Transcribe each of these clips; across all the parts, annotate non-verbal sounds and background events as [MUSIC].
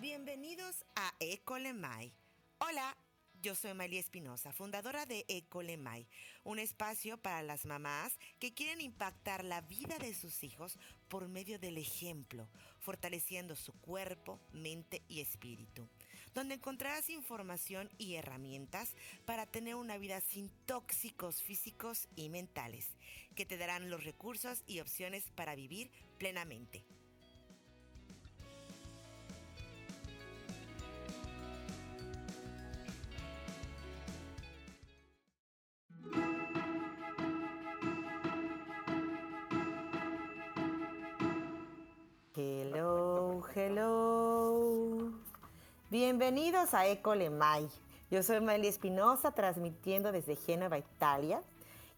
Bienvenidos a Ecolemai. Hola, yo soy María Espinosa, fundadora de Ecolemai, un espacio para las mamás que quieren impactar la vida de sus hijos por medio del ejemplo, fortaleciendo su cuerpo, mente y espíritu, donde encontrarás información y herramientas para tener una vida sin tóxicos físicos y mentales, que te darán los recursos y opciones para vivir plenamente. Bienvenidos a Ecolemai. Yo soy María Espinosa, transmitiendo desde Génova, Italia.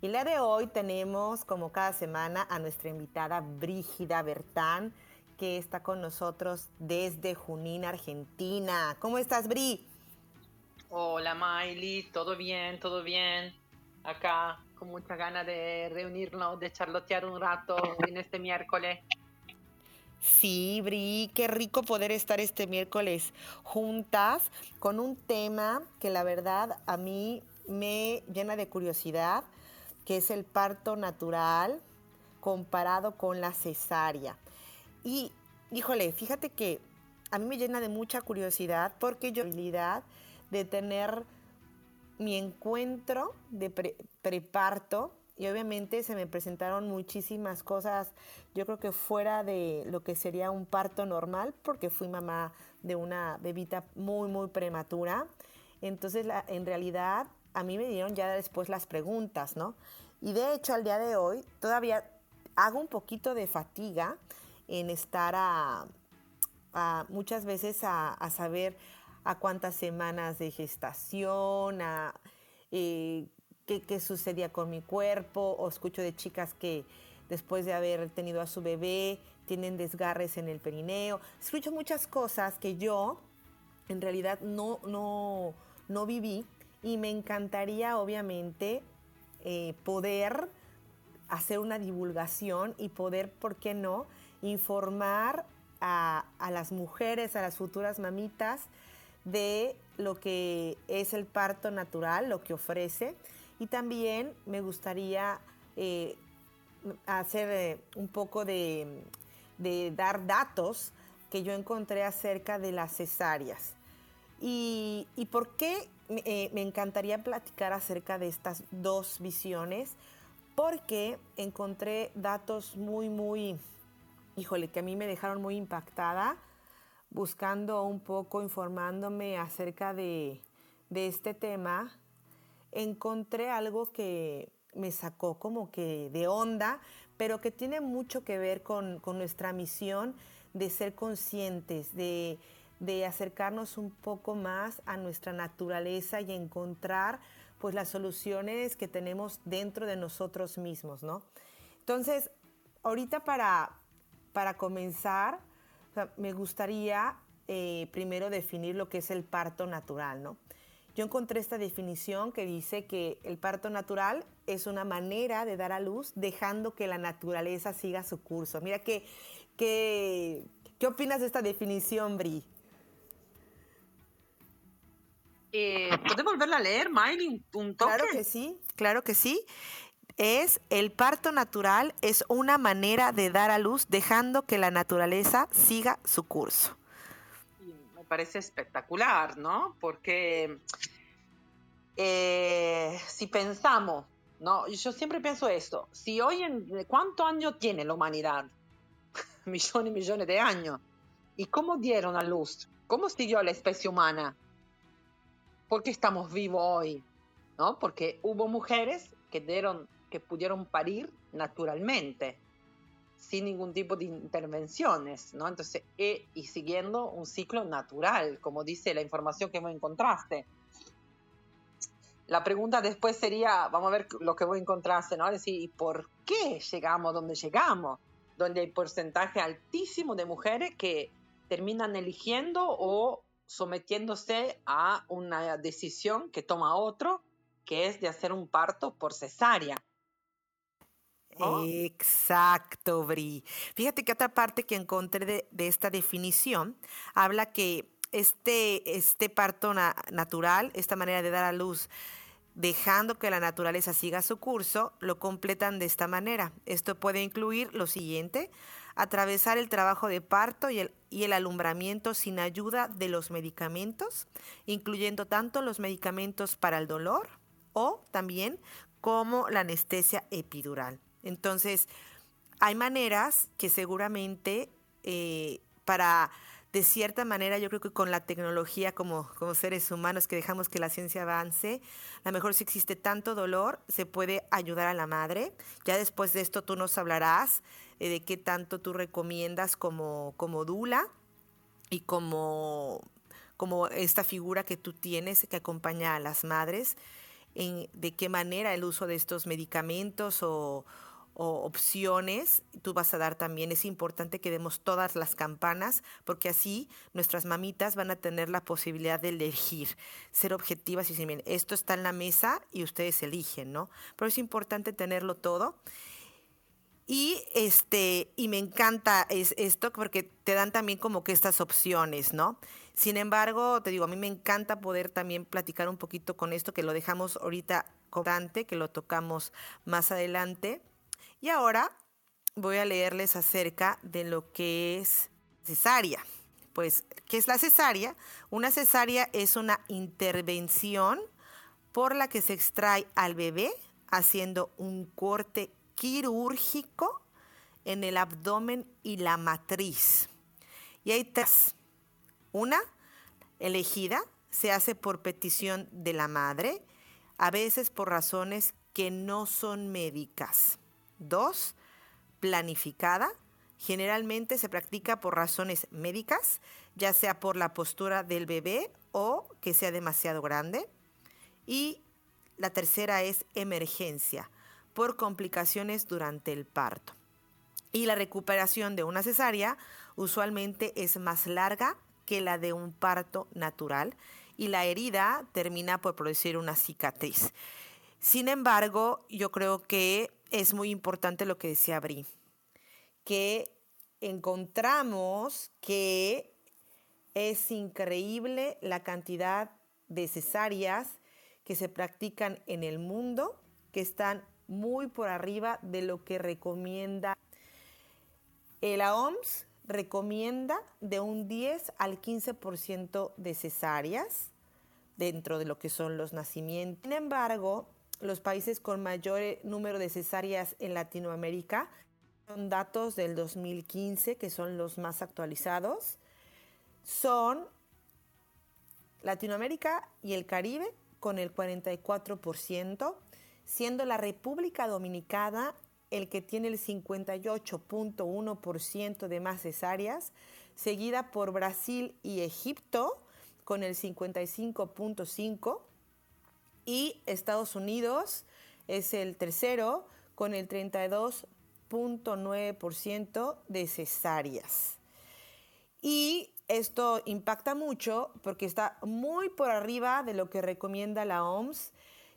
Y la de hoy tenemos, como cada semana, a nuestra invitada Brígida Bertán, que está con nosotros desde Junín, Argentina. ¿Cómo estás, Bri? Hola, Miley. ¿Todo bien? ¿Todo bien? Acá, con mucha ganas de reunirnos, de charlotear un rato en este miércoles. Sí, Bri, qué rico poder estar este miércoles juntas con un tema que la verdad a mí me llena de curiosidad, que es el parto natural comparado con la cesárea. Y, híjole, fíjate que a mí me llena de mucha curiosidad porque yo habilidad de tener mi encuentro de preparto y obviamente se me presentaron muchísimas cosas, yo creo que fuera de lo que sería un parto normal, porque fui mamá de una bebita muy, muy prematura. Entonces, en realidad, a mí me dieron ya después las preguntas, ¿no? Y de hecho, al día de hoy, todavía hago un poquito de fatiga en estar a, muchas veces a, saber a cuántas semanas de gestación, a eh, qué, sucedía con mi cuerpo, o escucho de chicas que después de haber tenido a su bebé tienen desgarres en el perineo. Escucho muchas cosas que yo en realidad no, no, no viví y me encantaría obviamente eh, poder hacer una divulgación y poder, ¿por qué no?, informar a, a las mujeres, a las futuras mamitas de lo que es el parto natural, lo que ofrece y también me gustaría eh, hacer eh, un poco de, dar datos que yo encontré acerca de las cesáreas. ¿Y, por qué eh, me encantaría platicar acerca de estas dos visiones? Porque encontré datos muy, muy, híjole, que a mí me dejaron muy impactada, buscando un poco, informándome acerca de, de este tema encontré algo que me sacó como que de onda, pero que tiene mucho que ver con, nuestra misión de ser conscientes, de, acercarnos un poco más a nuestra naturaleza y encontrar pues las soluciones que tenemos dentro de nosotros mismos, ¿no? Entonces, ahorita para, para comenzar, me gustaría eh, primero definir lo que es el parto natural, ¿no? Yo encontré esta definición que dice que el parto natural es una manera de dar a luz dejando que la naturaleza siga su curso. Mira, ¿qué, qué, qué opinas de esta definición, Bri? Eh, ¿Puedes volverla a leer, Miley? Un toque? Claro que sí, claro que sí. Es el parto natural es una manera de dar a luz dejando que la naturaleza siga su curso parece espectacular, ¿no? Porque eh, si pensamos, ¿no? Yo siempre pienso esto, si hoy en, ¿cuántos años tiene la humanidad? [LAUGHS] millones y millones de años. ¿Y cómo dieron a luz? ¿Cómo siguió la especie humana? ¿Por qué estamos vivos hoy? ¿No? Porque hubo mujeres que, dieron, que pudieron parir naturalmente sin ningún tipo de intervenciones, ¿no? Entonces, e, y siguiendo un ciclo natural, como dice la información que vos encontraste. La pregunta después sería, vamos a ver lo que vos encontraste, ¿no? Es decir, ¿y por qué llegamos donde llegamos? Donde hay porcentaje altísimo de mujeres que terminan eligiendo o sometiéndose a una decisión que toma otro, que es de hacer un parto por cesárea. Exacto, Bri. Fíjate que otra parte que encontré de, esta definición habla que este, este parto natural, esta manera de dar a luz, dejando que la naturaleza siga su curso, lo completan de esta manera. Esto puede incluir lo siguiente, atravesar el trabajo de parto y el, y el alumbramiento sin ayuda de los medicamentos, incluyendo tanto los medicamentos para el dolor o también como la anestesia epidural. Entonces, hay maneras que seguramente eh, para, de cierta manera, yo creo que con la tecnología como, como seres humanos que dejamos que la ciencia avance, a lo mejor si existe tanto dolor, se puede ayudar a la madre. Ya después de esto tú nos hablarás eh, de qué tanto tú recomiendas como, como dula y como, como esta figura que tú tienes que acompaña a las madres, en, de qué manera el uso de estos medicamentos o o opciones, tú vas a dar también, es importante que demos todas las campanas, porque así nuestras mamitas van a tener la posibilidad de elegir, ser objetivas y decir, miren, esto está en la mesa y ustedes eligen, ¿no? Pero es importante tenerlo todo. Y este, y me encanta es, esto porque te dan también como que estas opciones, ¿no? Sin embargo, te digo, a mí me encanta poder también platicar un poquito con esto, que lo dejamos ahorita cortante, que lo tocamos más adelante y ahora voy a leerles acerca de lo que es cesárea. Pues, ¿qué es la cesárea? Una cesárea es una intervención por la que se extrae al bebé haciendo un corte quirúrgico en el abdomen y la matriz. Y hay tres. Una, elegida, se hace por petición de la madre, a veces por razones que no son médicas. Dos, planificada. Generalmente se practica por razones médicas, ya sea por la postura del bebé o que sea demasiado grande. Y la tercera es emergencia, por complicaciones durante el parto. Y la recuperación de una cesárea usualmente es más larga que la de un parto natural y la herida termina por producir una cicatriz. Sin embargo, yo creo que es muy importante lo que decía Bri, que encontramos que es increíble la cantidad de cesáreas que se practican en el mundo, que están muy por arriba de lo que recomienda. La OMS recomienda de un 10 al 15% de cesáreas dentro de lo que son los nacimientos. Sin embargo, los países con mayor eh, número de cesáreas en Latinoamérica. Son datos del 2015, que son los más actualizados. Son Latinoamérica y el Caribe con el 44%, siendo la República Dominicana el que tiene el 58.1% de más cesáreas, seguida por Brasil y Egipto con el 55.5%, y Estados Unidos es el tercero con el 32.9% de cesáreas. Y esto impacta mucho porque está muy por arriba de lo que recomienda la OMS,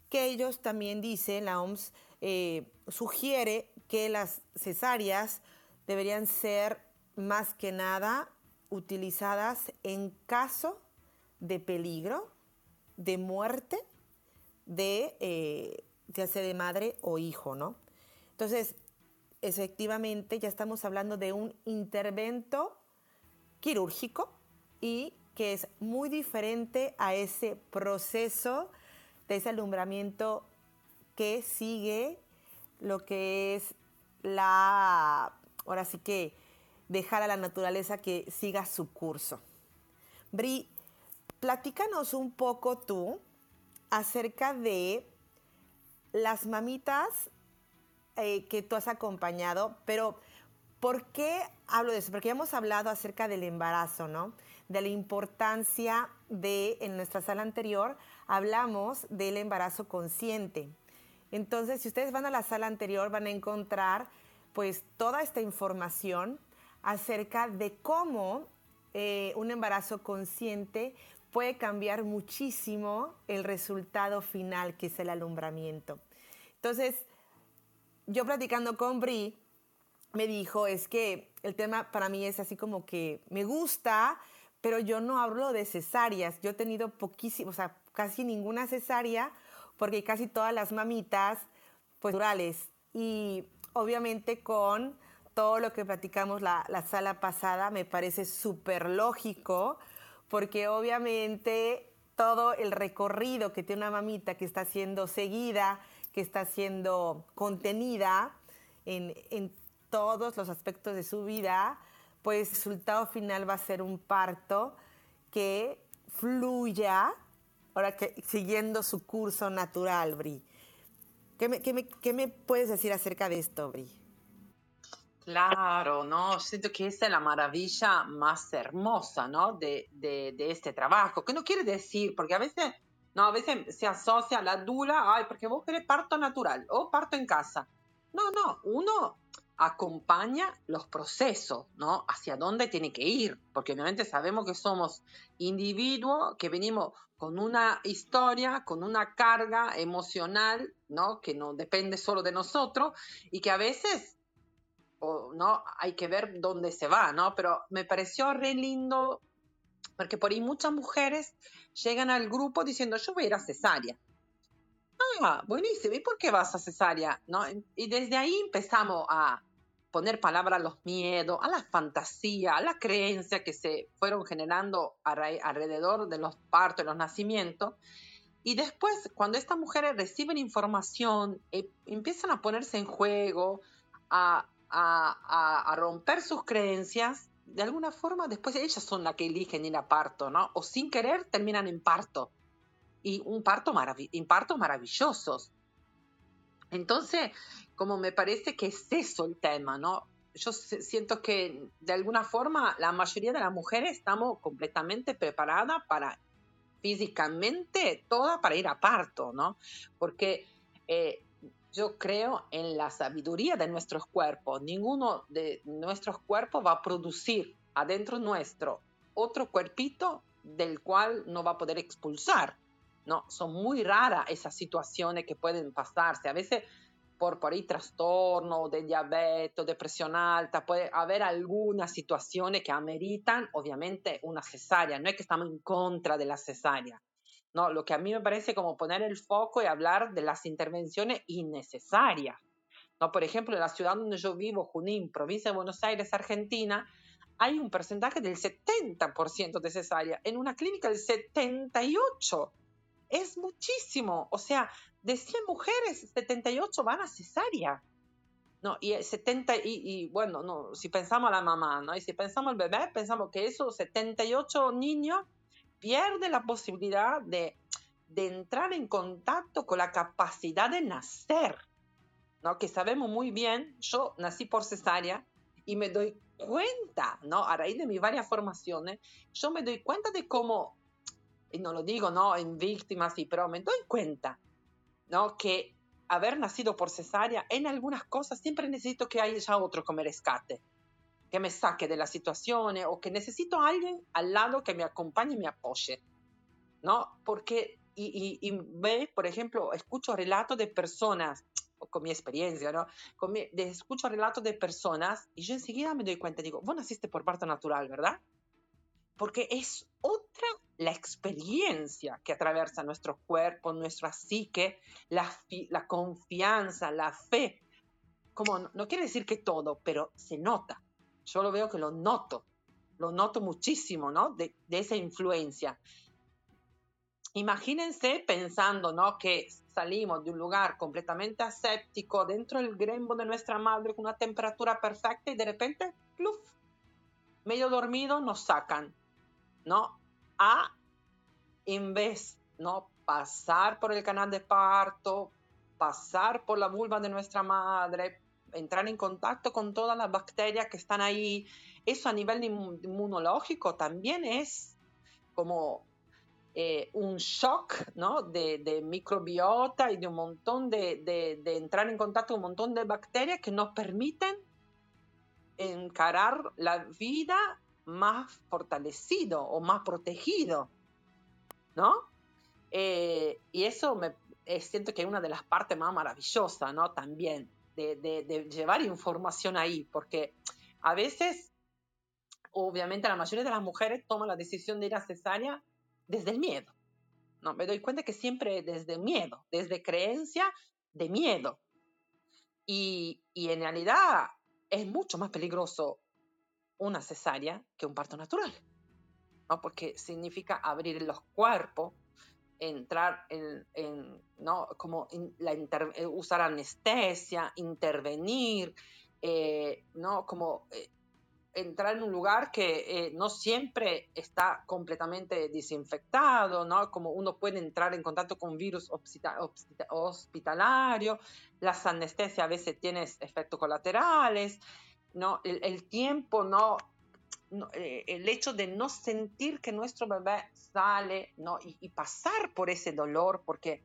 que ellos también dicen, la OMS eh, sugiere que las cesáreas deberían ser más que nada utilizadas en caso de peligro, de muerte de eh, ya sea de madre o hijo, ¿no? Entonces, efectivamente, ya estamos hablando de un intervento quirúrgico y que es muy diferente a ese proceso de ese alumbramiento que sigue lo que es la, ahora sí que dejar a la naturaleza que siga su curso. Bri, platícanos un poco tú acerca de las mamitas eh, que tú has acompañado, pero ¿por qué hablo de eso? Porque ya hemos hablado acerca del embarazo, ¿no? De la importancia de, en nuestra sala anterior, hablamos del embarazo consciente. Entonces, si ustedes van a la sala anterior, van a encontrar pues toda esta información acerca de cómo eh, un embarazo consciente puede cambiar muchísimo el resultado final, que es el alumbramiento. Entonces, yo platicando con Bri, me dijo, es que el tema para mí es así como que me gusta, pero yo no hablo de cesáreas. Yo he tenido poquísimo, o sea, casi ninguna cesárea, porque casi todas las mamitas, pues, naturales. Y obviamente con todo lo que platicamos la, la sala pasada, me parece súper lógico, porque obviamente todo el recorrido que tiene una mamita que está siendo seguida, que está siendo contenida en, en todos los aspectos de su vida, pues el resultado final va a ser un parto que fluya, ahora siguiendo su curso natural, Bri. ¿Qué me, qué me, qué me puedes decir acerca de esto, Bri? Claro, ¿no? Siento que esa es la maravilla más hermosa, ¿no? De, de, de, este trabajo, que no quiere decir, porque a veces, no, a veces se asocia la dula, ay, porque vos querés parto natural o parto en casa. No, no, uno acompaña los procesos, ¿no? Hacia dónde tiene que ir, porque obviamente sabemos que somos individuos que venimos con una historia, con una carga emocional, ¿no? Que no depende solo de nosotros y que a veces, ¿no? Hay que ver dónde se va, ¿no? Pero me pareció re lindo, porque por ahí muchas mujeres llegan al grupo diciendo, yo voy a ir a cesárea. Ah, buenísimo. ¿Y por qué vas a cesárea? ¿No? Y desde ahí empezamos a poner palabra a los miedos, a la fantasía, a la creencia que se fueron generando alrededor de los partos y los nacimientos. Y después, cuando estas mujeres reciben información, eh, empiezan a ponerse en juego, a, a, romper sus creencias, de alguna forma después ellas son las que eligen ir a parto, ¿no? O sin querer terminan en parto y un parto marav partos maravillosos. Entonces, como me parece que es eso el tema, ¿no? Yo siento que de alguna forma la mayoría de las mujeres estamos completamente preparadas para físicamente, toda para ir a parto, ¿no? Porque eh, yo creo en la sabiduría de nuestros cuerpos. Ninguno de nuestros cuerpos va a producir adentro nuestro otro cuerpito del cual no va a poder expulsar. ¿no? Son muy raras esas situaciones que pueden pasarse. A veces por, por ahí trastorno de diabetes, depresión alta, puede haber algunas situaciones que ameritan obviamente una cesárea. No es que estamos en contra de la cesárea. No, lo que a mí me parece como poner el foco y hablar de las intervenciones innecesarias. ¿no? Por ejemplo, en la ciudad donde yo vivo, Junín, provincia de Buenos Aires, Argentina, hay un porcentaje del 70% de cesárea. En una clínica el 78% es muchísimo. O sea, de 100 mujeres, 78 van a cesárea. No, y 70, y, bueno, no, si pensamos a la mamá, ¿no? Y si pensamos al bebé, pensamos que esos 78 niños pierden la posibilidad de, de entrar en contacto con la capacidad de nacer, ¿no? Que sabemos muy bien, yo nací por cesárea y me doy cuenta, ¿no? A raíz de mis varias formaciones, yo me doy cuenta de cómo y no lo digo ¿no? en víctimas, y, pero me doy cuenta ¿no? que haber nacido por cesárea, en algunas cosas siempre necesito que haya otro que me rescate, que me saque de las situaciones o que necesito a alguien al lado que me acompañe y me apoye. ¿no? Porque, y, y, ve, por ejemplo, escucho relatos de personas, con mi experiencia, ¿no? Con mi, de, escucho relatos de personas y yo enseguida me doy cuenta, digo, vos naciste por parto natural, ¿verdad? Porque es otra la experiencia que atraviesa nuestro cuerpo, nuestra psique, la, la confianza, la fe. Como no, quiere decir que todo, pero se nota. Yo lo veo que lo noto, lo noto muchísimo, ¿no? De, esa influencia. Imagínense pensando, ¿no? Que salimos de un lugar completamente aséptico, dentro del grembo de nuestra madre, con una temperatura perfecta y de repente, ¡pluf! medio dormido, nos sacan, ¿no? a, en vez, ¿no? Pasar por el canal de parto, pasar por la vulva de nuestra madre, entrar en contacto con todas las bacterias que están ahí. Eso a nivel inmunológico también es como eh, un shock ¿no? de, de, microbiota y de un montón de, de, de, entrar en contacto con un montón de bacterias que nos permiten encarar la vida más fortalecido o más protegido, ¿no? Eh, y eso me eh, siento que es una de las partes más maravillosas, ¿no? También, de, llevar información ahí, porque a veces, obviamente la mayoría de las mujeres toman la decisión de ir a cesárea desde el miedo. No, me doy cuenta que siempre desde miedo, desde creencia de miedo. Y, y en realidad es mucho más peligroso una cesárea que un parto natural, ¿no? porque significa abrir los cuerpos, entrar en, ¿no? Como la eh, usar anestesia, intervenir, eh, ¿no? Como eh, entrar en un lugar que no siempre está completamente desinfectado, ¿no? Como uno puede entrar en contacto con virus hospitalario, las anestesias a veces tienen efectos colaterales, ¿no? El, el tiempo, ¿no? Eh, el hecho de no sentir que nuestro bebé sale ¿no? Y, pasar por ese dolor, porque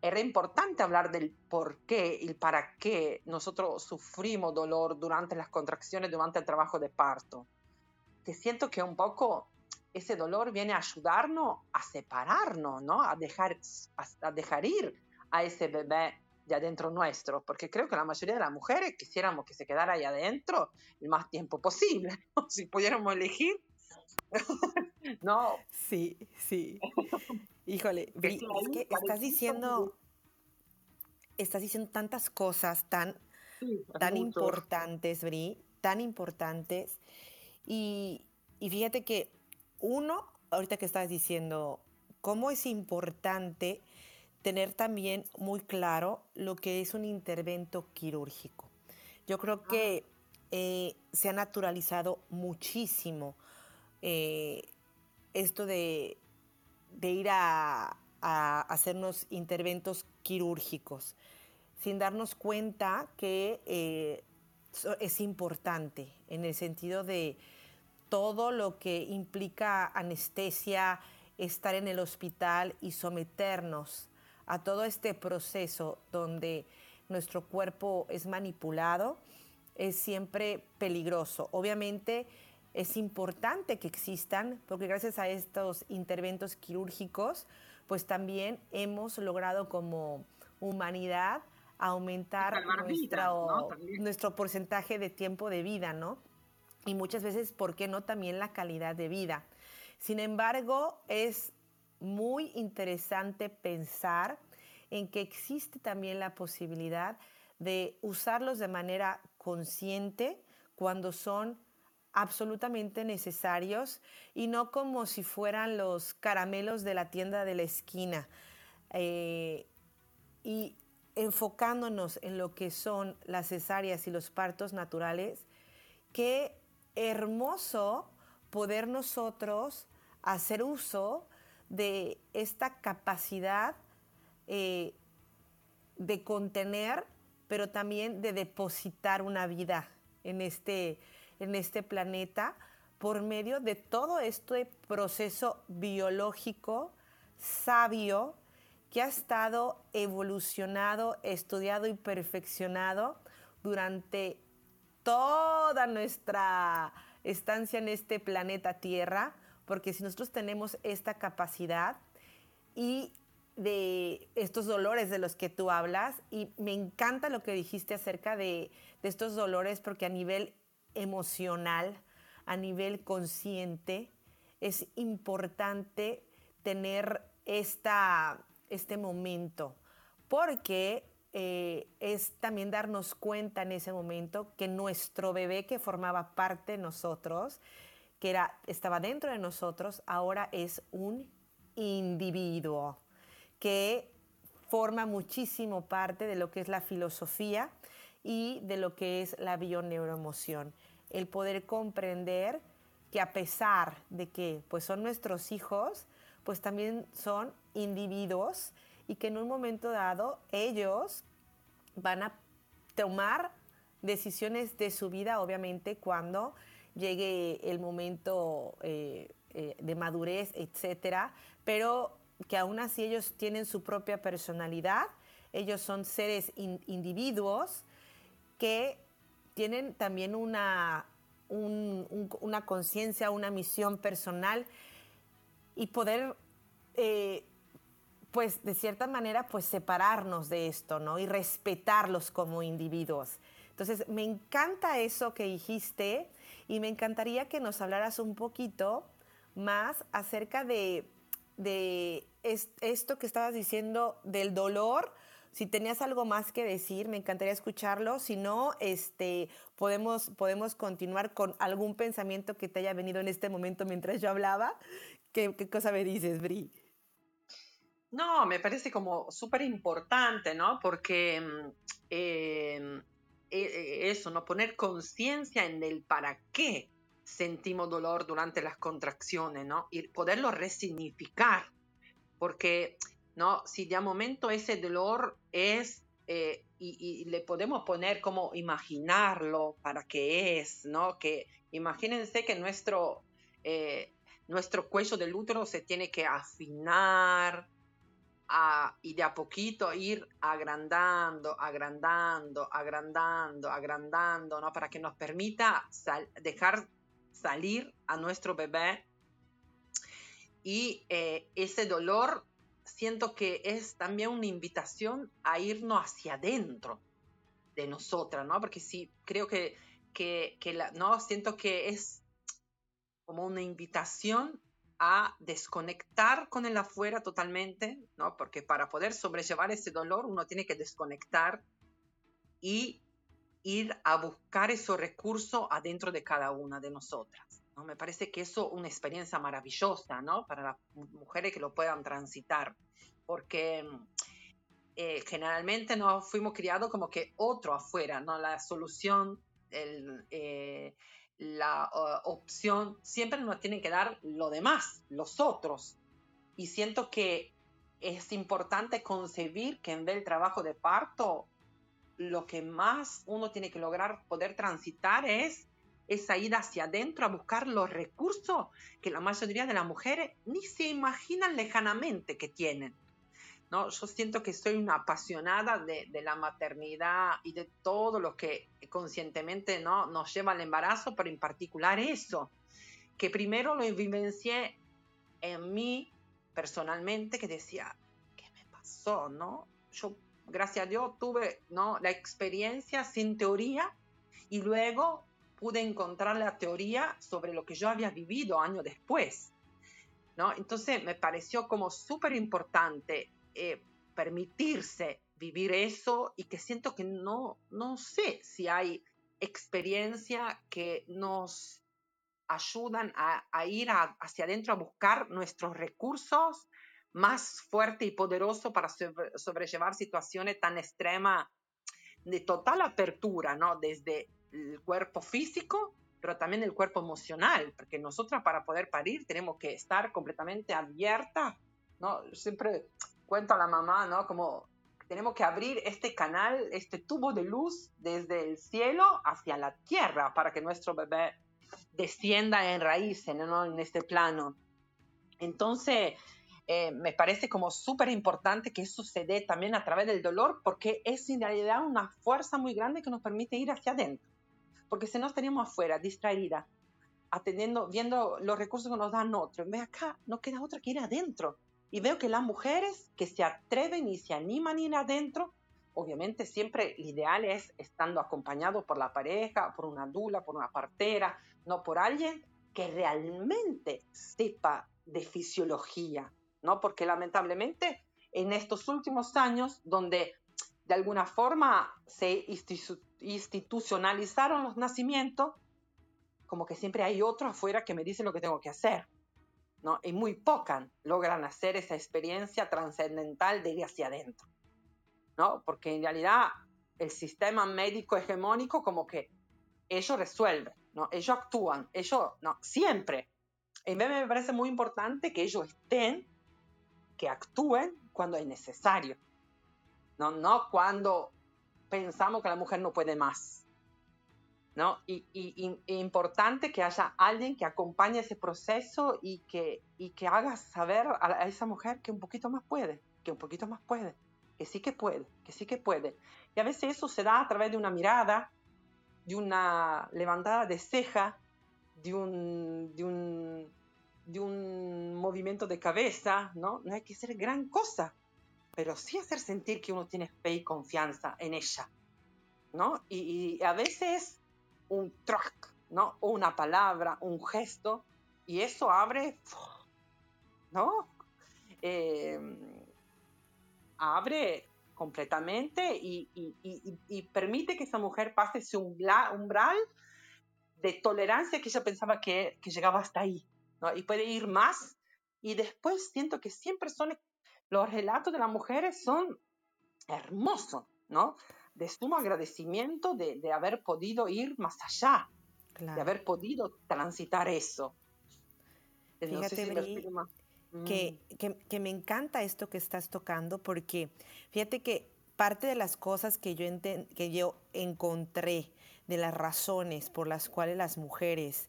era importante hablar del por qué y para qué nosotros sufrimos dolor durante las contracciones, durante el trabajo de parto. Te siento que un poco ese dolor viene a ayudarnos a separarnos, ¿no? a, dejar, a dejar ir a ese bebé de adentro nuestro, porque creo que la mayoría de las mujeres quisiéramos que se quedara ahí adentro el más tiempo posible, [LAUGHS] si pudiéramos elegir. [LAUGHS] no. Sí, sí. [LAUGHS] Híjole, es que estás diciendo, estás diciendo tantas cosas tan, tan importantes, Bri, tan importantes. Y, y fíjate que uno, ahorita que estás diciendo, cómo es importante tener también muy claro lo que es un intervento quirúrgico. Yo creo que eh, se ha naturalizado muchísimo eh, esto de, ir a, hacernos interventos quirúrgicos, sin darnos cuenta que eh, es importante en el sentido de todo lo que implica anestesia, estar en el hospital y someternos a todo este proceso donde nuestro cuerpo es manipulado, es siempre peligroso. Obviamente es importante que existan, porque gracias a estos interventos quirúrgicos, pues también hemos logrado como humanidad aumentar nuestro porcentaje de tiempo de vida, ¿no? Y muchas veces, ¿por qué no también la calidad de vida? Sin embargo, es muy interesante pensar en que existe también la posibilidad de usarlos de manera consciente cuando son absolutamente necesarios y no como si fueran los caramelos de la tienda de la esquina. Eh, y enfocándonos en lo que son las cesáreas y los partos naturales, qué hermoso poder nosotros hacer uso de esta capacidad eh, de contener, pero también de depositar una vida en este, en este planeta por medio de todo este proceso biológico sabio que ha estado evolucionado, estudiado y perfeccionado durante toda nuestra estancia en este planeta Tierra, porque si nosotros tenemos esta capacidad y de estos dolores de los que tú hablas, y me encanta lo que dijiste acerca de, estos dolores, porque a nivel emocional, a nivel consciente, es importante tener esta, este momento, porque eh, es también darnos cuenta en ese momento que nuestro bebé que formaba parte de nosotros, que era, estaba dentro de nosotros, ahora es un individuo que forma muchísimo parte de lo que es la filosofía y de lo que es la bioneuroemoción. El poder comprender que a pesar de que pues son nuestros hijos, pues también son individuos y que en un momento dado ellos van a tomar decisiones de su vida, obviamente, cuando llegue el momento eh, eh, de madurez, etcétera, pero que aún así ellos tienen su propia personalidad, ellos son seres individuos que tienen también una, una conciencia, una misión personal y poder eh, pues de cierta manera, pues separarnos de esto, ¿no? Y respetarlos como individuos. Entonces, me encanta eso que dijiste y me encantaría que nos hablaras un poquito más acerca de, de esto que estabas diciendo del dolor. Si tenías algo más que decir, me encantaría escucharlo. Si no, este, podemos, podemos continuar con algún pensamiento que te haya venido en este momento mientras yo hablaba. ¿Qué, cosa me dices, Bri? No, me parece como súper importante, ¿no? Porque mm, em, eso, ¿no? Poner conciencia en el para qué sentimos dolor durante las contracciones, ¿no? Y poderlo resignificar. Porque, ¿no? Si de momento ese dolor es, eh, y, le podemos poner como imaginarlo para qué es, ¿no? Que imagínense que nuestro, eh, nuestro cuello del útero se tiene que afinar, y de a poquito ir agrandando, agrandando, agrandando, agrandando, ¿no? Para que nos permita dejar salir a nuestro bebé. Y eh, ese dolor siento que es también una invitación a irnos hacia adentro de nosotras, ¿no? Porque sí, creo que, que, que la, ¿no? Siento que es como una invitación a desconectar con el afuera totalmente, ¿no? Porque para poder sobrellevar ese dolor uno tiene que desconectar y ir a buscar esos recursos adentro de cada una de nosotras. ¿no? Me parece que eso es una experiencia maravillosa, ¿no? Para las mujeres que lo puedan transitar, porque eh, generalmente nos fuimos criados como que otro afuera, ¿no? La solución, el, eh, la opción, siempre nos tiene que dar lo demás, los otros. Y siento que es importante concebir que en vez del trabajo de parto, lo que más uno tiene que lograr poder transitar es esa ida hacia adentro a buscar los recursos que la mayoría de las mujeres ni se imaginan lejanamente que tienen. ¿No? Yo siento que soy una apasionada de, de, la maternidad y de todo lo que conscientemente ¿no? nos lleva al embarazo, pero en particular eso, que primero lo vivencié en mí personalmente, que decía, ¿qué me pasó? ¿no? Yo, gracias a Dios, tuve ¿no? la experiencia sin teoría y luego pude encontrar la teoría sobre lo que yo había vivido años después. ¿no? Entonces me pareció como súper importante eh, permitirse vivir eso y que siento que no, no sé si hay experiencia que nos ayudan a, ir hacia adentro a buscar nuestros recursos más fuerte y poderoso para sobrellevar situaciones tan extremas de total apertura, ¿no? Desde el cuerpo físico, pero también el cuerpo emocional, porque nosotras para poder parir tenemos que estar completamente abierta, ¿no? Siempre cuento a la mamá, ¿no? Como tenemos que abrir este canal, este tubo de luz desde el cielo hacia la tierra para que nuestro bebé descienda en raíces, ¿no? En este plano. Entonces, eh, me parece como súper importante que eso se dé también a través del dolor, porque es en realidad una fuerza muy grande que nos permite ir hacia adentro. Porque si no estaríamos afuera, distraída, atendiendo, viendo los recursos que nos dan otros, en vez acá, no queda otra que ir adentro y veo que las mujeres que se atreven y se animan a ir adentro, obviamente siempre el ideal es estando acompañado por la pareja, por una dula, por una partera, no por alguien que realmente sepa de fisiología, ¿no? Porque lamentablemente en estos últimos años, donde de alguna forma se institucionalizaron los nacimientos, como que siempre hay otro afuera que me dice lo que tengo que hacer. ¿No? Y muy pocas logran hacer esa experiencia trascendental de ir hacia adentro, ¿no? Porque en realidad el sistema médico hegemónico como que ellos resuelven, ¿no? Ellos actúan, ellos, no, siempre. En vez me parece muy importante que ellos estén, que actúen cuando es necesario, ¿no? No cuando pensamos que la mujer no puede más. ¿No? Y, importante que haya alguien que acompañe ese proceso y que, y que haga saber a, esa mujer que un poquito más puede, que un poquito más puede, que sí que puede, que sí que puede. Y a veces eso se da a través de una mirada, de una levantada de ceja, de un, de un, de un movimiento de cabeza, ¿no? No hay que ser gran cosa, pero sí hacer sentir que uno tiene fe y confianza en ella, ¿no? Y, a veces un track, ¿no? Una palabra, un gesto, y eso abre, ¿no? Em, abre completamente y, permite que esa mujer pase ese umbral de tolerancia que ella pensaba que, que llegaba hasta ahí, ¿no? Y puede ir más. Y después siento que siempre son los relatos de las mujeres son hermosos, ¿no? De sumo agradecimiento de, de haber podido ir más allá, de haber podido transitar eso. Fíjate, que, mm. que, que, me encanta esto que estás tocando porque fíjate que parte de las cosas que yo, que yo encontré, de las razones por las cuales las mujeres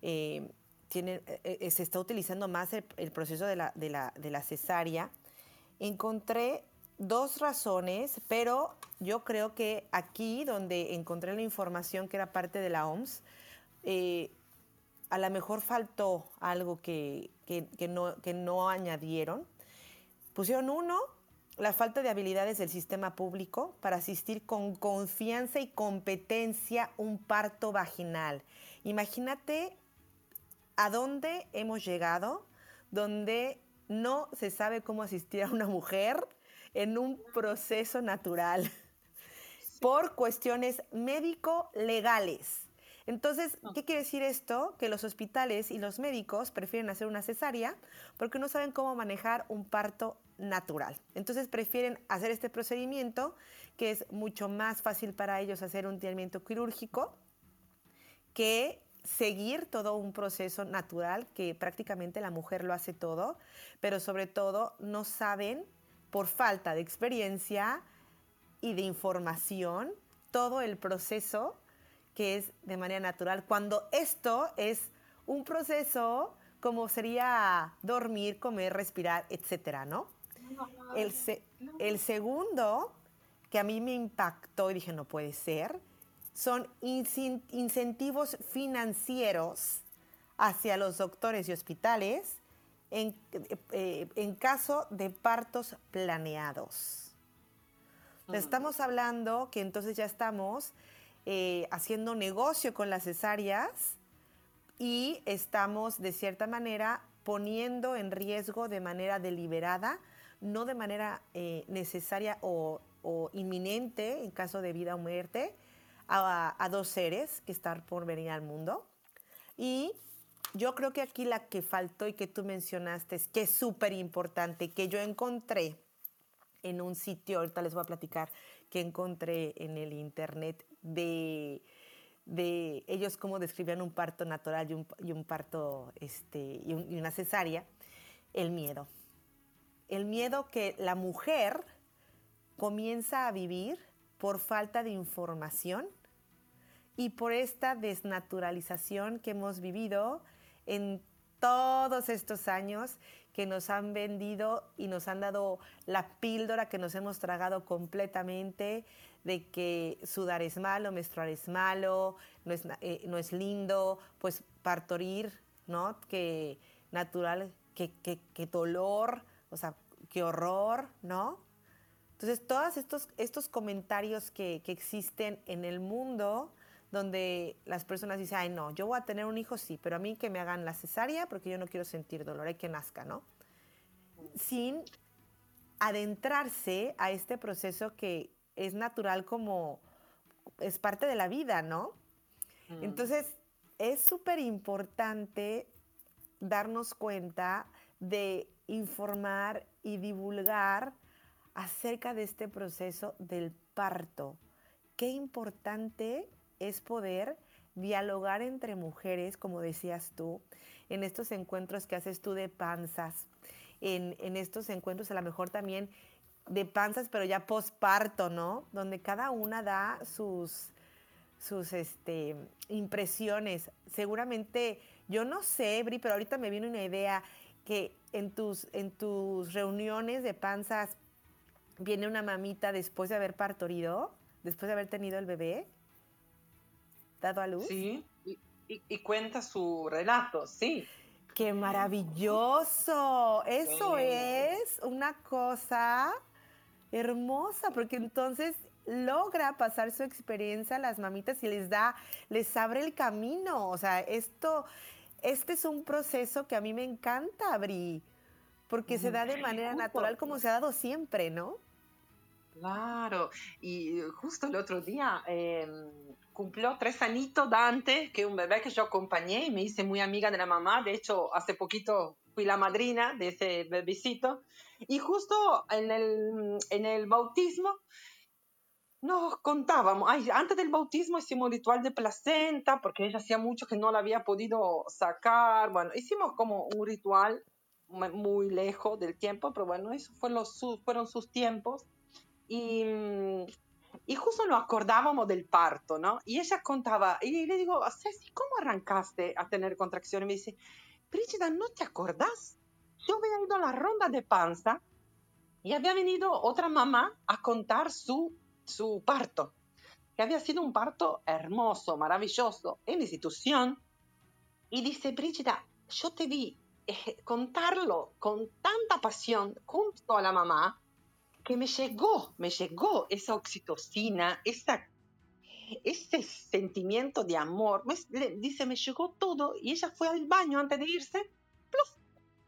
eh, tienen, eh, eh, se está utilizando más el, el proceso de la, de, la, de la cesárea, encontré dos razones, pero yo creo que aquí donde encontré la información que era parte de la OMS, eh, a lo mejor faltó algo que, no, que no añadieron. Pusieron uno, la falta de habilidades del sistema público para asistir con confianza y competencia un parto vaginal. Imagínate a dónde hemos llegado, donde no se sabe cómo asistir a una mujer en un proceso natural por cuestiones médico-legales. Entonces, ah. ¿qué quiere decir esto? Que los hospitales y los médicos prefieren hacer una cesárea porque no saben cómo manejar un parto natural. Entonces prefieren hacer este procedimiento que es mucho más fácil para ellos hacer un tratamiento quirúrgico que seguir todo un proceso natural que prácticamente la mujer lo hace todo, pero sobre todo no saben, por falta de experiencia y de información, todo el proceso que es de manera natural, cuando esto es un proceso como sería dormir, comer, respirar, etcétera, ¿no? El, el segundo que a mí me impactó y dije, no puede ser, son incentivos financieros hacia los doctores y hospitales en, eh, en caso de partos planeados. Estamos hablando que entonces ya estamos eh, haciendo negocio con las cesáreas y estamos de cierta manera poniendo en riesgo de manera deliberada, no de manera eh, necesaria o, o inminente en caso de vida o muerte, a, dos seres que están por venir al mundo. Y yo creo que aquí la que faltó y que tú mencionaste, es que es súper importante, que yo encontré en un sitio, ahorita les voy a platicar, que encontré en el internet de, de ellos cómo describían un parto natural y un, y un parto este, y, una cesárea, el miedo. El miedo que la mujer comienza a vivir por falta de información y por esta desnaturalización que hemos vivido en todos estos años que nos han vendido y nos han dado la píldora que nos hemos tragado completamente de que sudar es malo, menstruar es malo, no es, eh, no es lindo, pues partorir, ¿no? Que natural, que, que, dolor, o sea, qué horror, ¿no? Entonces, todos estos, estos comentarios que, que existen en el mundo, donde las personas dicen, ay, no, yo voy a tener un hijo, sí, pero a mí que me hagan la cesárea porque yo no quiero sentir dolor, hay que nazca, ¿no? Sin adentrarse a este proceso que es natural como es parte de la vida, ¿no? Mm. Entonces, es súper importante darnos cuenta de informar y divulgar acerca de este proceso del parto. Qué importante es poder dialogar entre mujeres, como decías tú, en estos encuentros que haces tú de panzas, en, estos encuentros a lo mejor también de panzas, pero ya posparto, ¿no? Donde cada una da sus, sus este, impresiones. Seguramente, yo no sé, Bri, pero ahorita me viene una idea que en tus, en tus reuniones de panzas viene una mamita después de haber partorido, después de haber tenido el bebé, dado a luz. Sí, y, cuenta su relato, sí. ¡Qué maravilloso! Eso es una cosa hermosa, porque entonces logra pasar su experiencia a las mamitas y les da, les abre el camino. O sea, esto, este es un proceso que a mí me encanta, Bri, porque se da de manera natural como se ha dado siempre, ¿no? Claro, y justo el otro día em, cumplió tres añitos Dante, que es un bebé que yo acompañé y me hice muy amiga de la mamá. De hecho, hace poquito fui la madrina de ese bebecito. Y justo en el, en el bautismo nos contábamos, antes del bautismo hicimos ritual de placenta, porque ella hacía mucho que no la había podido sacar. Bueno, hicimos como un ritual muy lejos del tiempo, pero bueno, eso fue los, fueron sus tiempos. Y, y justo nos acordábamos del parto, ¿no? Y ella contaba, y le digo, Ceci, ¿cómo arrancaste a tener contracciones? Y me dice, Brígida, ¿no te acordás? Yo había ido a la ronda de panza y había venido otra mamá a contar su, su parto, que había sido un parto hermoso, maravilloso, en institución. Y dice, Brígida, yo te vi eh, contarlo con tanta pasión junto a la mamá que me llegó, me llegó esa oxitocina, esa, ese sentimiento de amor. dice, me llegó todo y ella fue al baño antes de irse,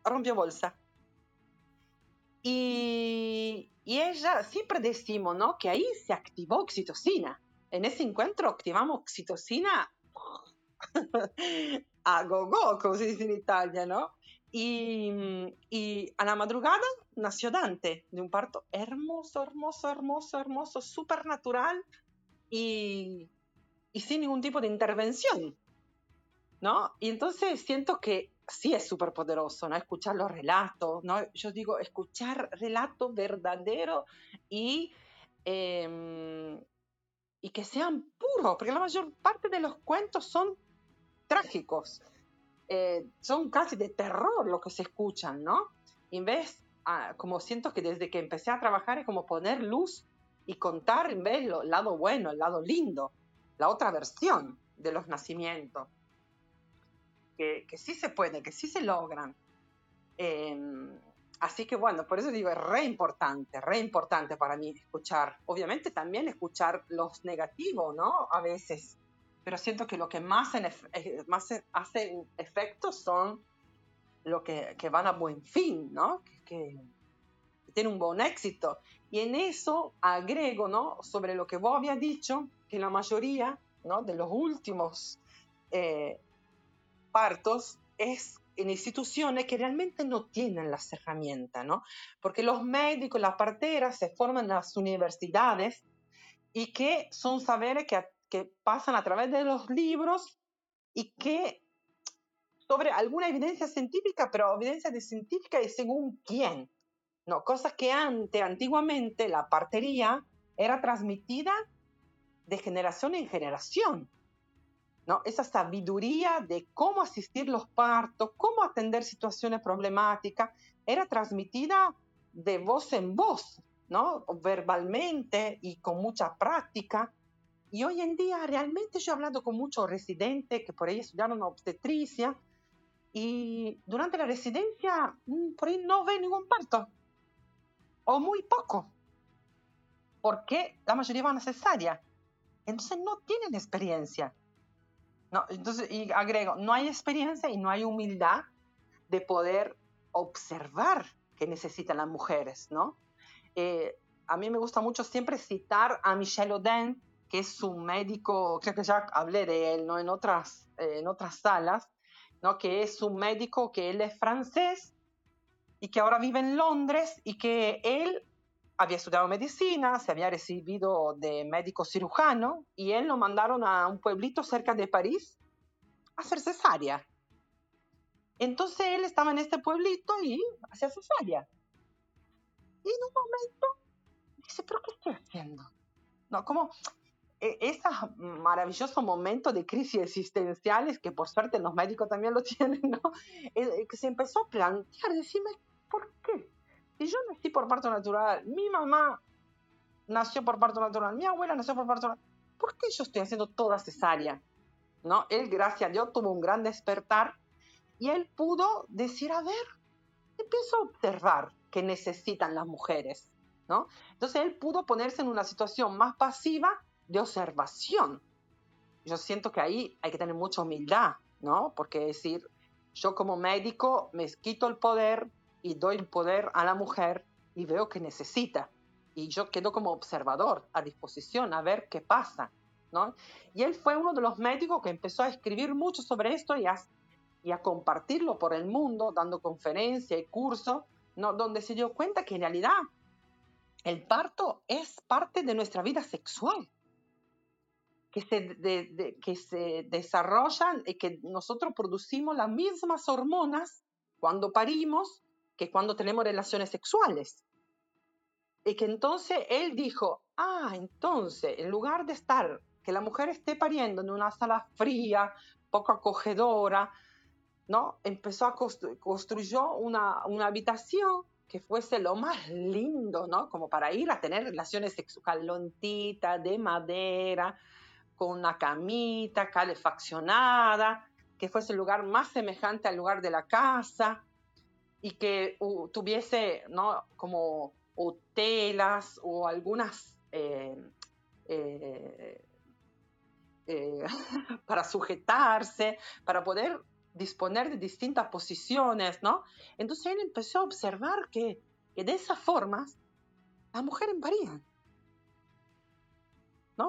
rompió bolsa. Y, y ella, siempre decimos, ¿no? Que ahí se activó oxitocina. En ese encuentro activamos oxitocina [LAUGHS] a go-go, como se dice en Italia, ¿no? Y, y, a la madrugada nació Dante, de un parto hermoso, hermoso, hermoso, hermoso, súper natural y, y, sin ningún tipo de intervención, ¿no? Y entonces siento que sí es súper poderoso, ¿no? Escuchar los relatos, ¿no? Yo digo, escuchar relatos verdaderos y, eh, y que sean puros, porque la mayor parte de los cuentos son trágicos. Eh, son casi de terror lo que se escuchan, ¿no? en vez, ah, como siento que desde que empecé a trabajar es como poner luz y contar vez el lado bueno, el lado lindo, la otra versión de los nacimientos, que, que sí se puede, que sí se logran. Em, así que bueno, por eso digo, es re importante, re importante para mí escuchar, obviamente también escuchar los negativos, ¿no? A veces, pero siento que lo que más, en eh, más hace efecto son lo que, que, van a buen fin, ¿no? Que, que, tienen un buen éxito. Y en eso agrego, ¿no? Sobre lo que vos habías dicho, que la mayoría, ¿no? De los últimos eh, partos es en instituciones que realmente no tienen las herramientas, ¿no? Porque los médicos, las parteras se forman en las universidades y que son saberes que que pasan a través de los libros y que sobre alguna evidencia científica, pero evidencia de científica y según quién. No, cosas que antes, antiguamente, la partería era transmitida de generación en generación. ¿no? Esa sabiduría de cómo asistir los partos, cómo atender situaciones problemáticas, era transmitida de voz en voz, ¿no? verbalmente y con mucha práctica. Y hoy en día realmente yo he hablado con muchos residentes que por ahí estudiaron obstetricia y durante la residencia mm, por ahí no ven ningún parto o muy poco porque la mayoría van a cesárea. Entonces no tienen experiencia. No, entonces, y agrego, no hay experiencia y no hay humildad de poder observar que necesitan las mujeres, ¿no? Eh, a mí me gusta mucho siempre citar a Michel Oden, que es un médico, creo que ya hablé de él ¿no? en, otras, eh, en otras salas, ¿no? que es un médico que él es francés y que ahora vive en Londres y que él había estudiado medicina, se había recibido de médico cirujano y él lo mandaron a un pueblito cerca de París a hacer cesárea. Entonces él estaba en este pueblito y hacía cesárea. Y en un momento dice, pero ¿qué estoy haciendo? No, como esos maravillosos momentos de crisis existenciales, que por suerte los médicos también lo [LAUGHS] tienen, ¿no? Que se empezó a plantear, decirme, ¿por qué? Si yo nací por parto natural, mi mamá nació por parto natural, mi abuela nació por parto natural, ¿por qué yo estoy haciendo toda cesárea? ¿No? Él, gracias a Dios, tuvo un gran despertar y él pudo decir, a ver, empiezo a observar qué necesitan las mujeres ¿no? Entonces él pudo ponerse en una situación más pasiva de observación. Yo siento que ahí hay que tener mucha humildad, ¿no? Porque decir, yo como médico me quito el poder y doy el poder a la mujer y veo que necesita. Y yo quedo como observador a disposición a ver qué pasa, ¿no? Y él fue uno de los médicos que empezó a escribir mucho sobre esto y a, y a compartirlo por el mundo, dando conferencias y cursos, ¿no? donde se dio cuenta que en realidad el parto es parte de nuestra vida sexual, que se, que se desarrollan y que nosotros producimos las mismas hormonas cuando parimos que cuando tenemos relaciones sexuales. Y que entonces él dijo, ah, entonces, en lugar de estar, que la mujer esté pariendo en una sala fría, poco acogedora, ¿no? Empezó a construir, construyó una, una habitación que fuese lo más lindo, ¿no? Como para ir a tener relaciones sexuales, lontita, de madera, con una camita calefaccionada, que fuese el lugar más semejante al lugar de la casa y que tuviese, ¿no? Como telas o algunas eh, eh, eh, [LAUGHS] para sujetarse, para poder disponer de distintas posiciones, ¿no? Entonces él empezó a observar que, de esas formas las mujeres parían,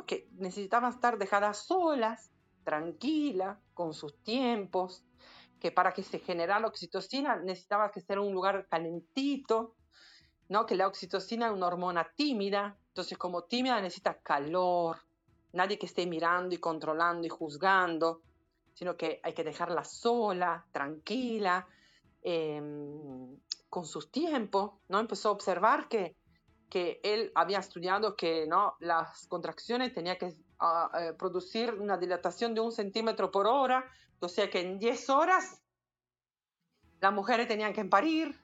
Que necesitaban estar dejadas solas, tranquilas, con sus tiempos, que para que se generara la oxitocina necesitaba que ser un lugar calentito, ¿no? Que la oxitocina es una hormona tímida, entonces como tímida necesita calor, nadie que esté mirando y controlando y juzgando, sino que hay que dejarla sola, tranquila, em, con sus tiempos, ¿no? Empezó a observar que, que él había estudiado que ¿no? las contracciones tenían que eh, producir una dilatación de un centímetro por hora, o sea que en 10 horas las mujeres tenían que parir,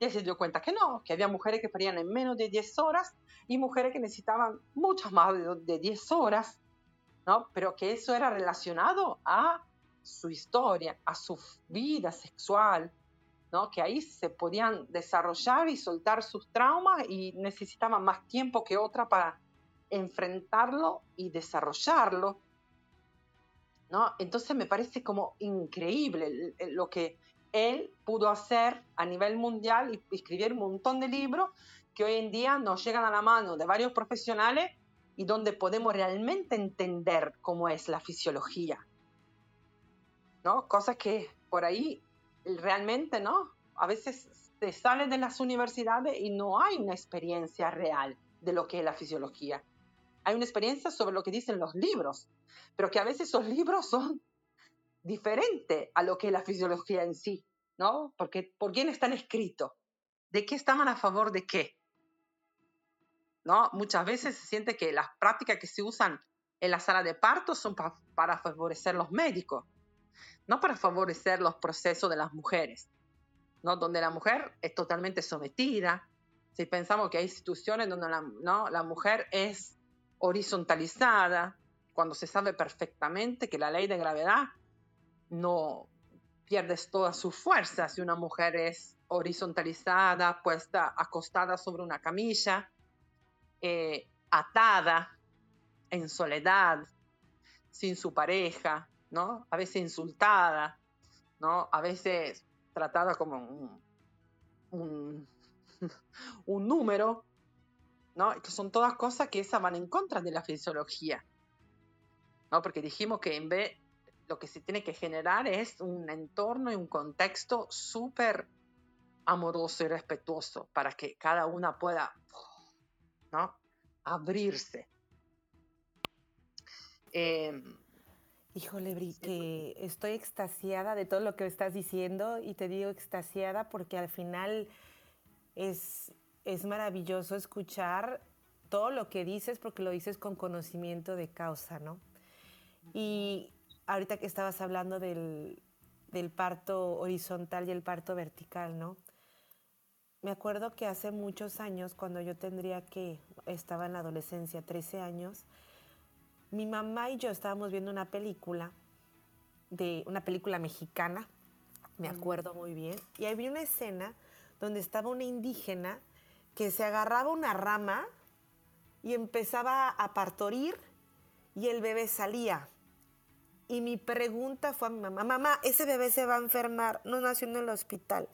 y se dio cuenta que no, que había mujeres que parían en menos de 10 horas y mujeres que necesitaban muchas más de 10 horas. ¿no? Pero que eso era relacionado a su historia, a su vida sexual, Que ahí se podían desarrollar y soltar sus traumas y necesitaban más tiempo que otra para enfrentarlo y desarrollarlo, ¿no? Entonces me parece como increíble lo que él pudo hacer a nivel mundial y escribir un montón de libros que hoy en día nos llegan a la mano de varios profesionales y donde podemos realmente entender cómo es la fisiología. ¿No? Cosas que por ahí realmente, ¿no? A veces te sales de las universidades y no hay una experiencia real de lo que es la fisiología. Hay una experiencia sobre lo que dicen los libros, pero que a veces esos libros son diferentes a lo que es la fisiología en sí, ¿no? Porque ¿por quién están escritos? ¿De qué estaban a favor de qué? ¿no? Muchas veces se siente que las prácticas que se usan en la sala de parto son para favorecer los médicos, no para favorecer los procesos de las mujeres, ¿no? Donde la mujer es totalmente sometida. Si pensamos que hay instituciones donde la, ¿no? la mujer es horizontalizada, cuando se sabe perfectamente que la ley de gravedad no pierde toda su fuerza si una mujer es horizontalizada, puesta acostada sobre una camilla, eh, atada, en soledad, sin su pareja, ¿no? A veces insultada, ¿no? A veces tratada como un, [LAUGHS] un, número, ¿no? Que son todas cosas que esas van en contra de la fisiología, ¿no? Porque dijimos que en vez lo que se tiene que generar es un entorno y un contexto súper amoroso y respetuoso para que cada una pueda Abrirse. Em, Híjole, Bri, que estoy extasiada de todo lo que estás diciendo y te digo extasiada porque al final es, es maravilloso escuchar todo lo que dices porque lo dices con conocimiento de causa, ¿no? Y ahorita que estabas hablando del, del parto horizontal y el parto vertical, ¿no? Me acuerdo que hace muchos años, cuando yo tendría que, estaba en la adolescencia, 13 años, mi mamá y yo estábamos viendo una película, de una película mexicana, me acuerdo muy bien, y había una escena donde estaba una indígena que se agarraba una rama y empezaba a partorir y el bebé salía. Y mi pregunta fue a mi mamá, mamá, ese bebé se va a enfermar, no nació en el hospital.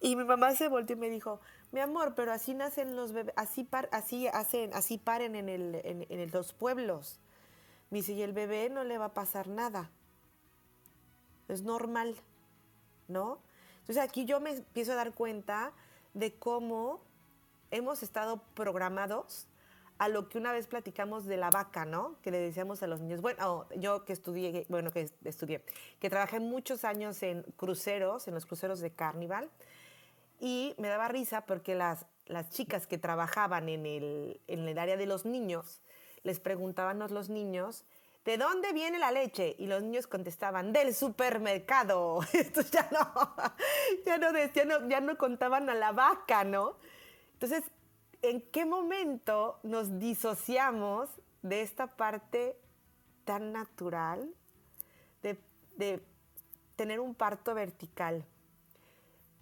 Y mi mamá se volteó y me dijo, mi amor, pero así nacen los bebés, así, así, hacen, así paren en, el, en, los pueblos. Me dice, y el bebé no le va a pasar nada. Es normal, ¿no? Entonces aquí yo me empiezo a dar cuenta de cómo hemos estado programados a lo que una vez platicamos de la vaca, ¿no? Que le decíamos a los niños, bueno, yo que estudié, bueno, que estudié, que trabajé muchos años en cruceros, en los cruceros de Carnival, y me daba risa porque las, las chicas que trabajaban en el, en el área de los niños, les preguntaban a los niños, ¿de dónde viene la leche? Y los niños contestaban, del supermercado. [LAUGHS] Esto ya no, [LAUGHS] ya no, ya no, ya no contaban a la vaca, ¿no? Entonces, ¿en qué momento nos disociamos de esta parte tan natural de, de tener un parto vertical?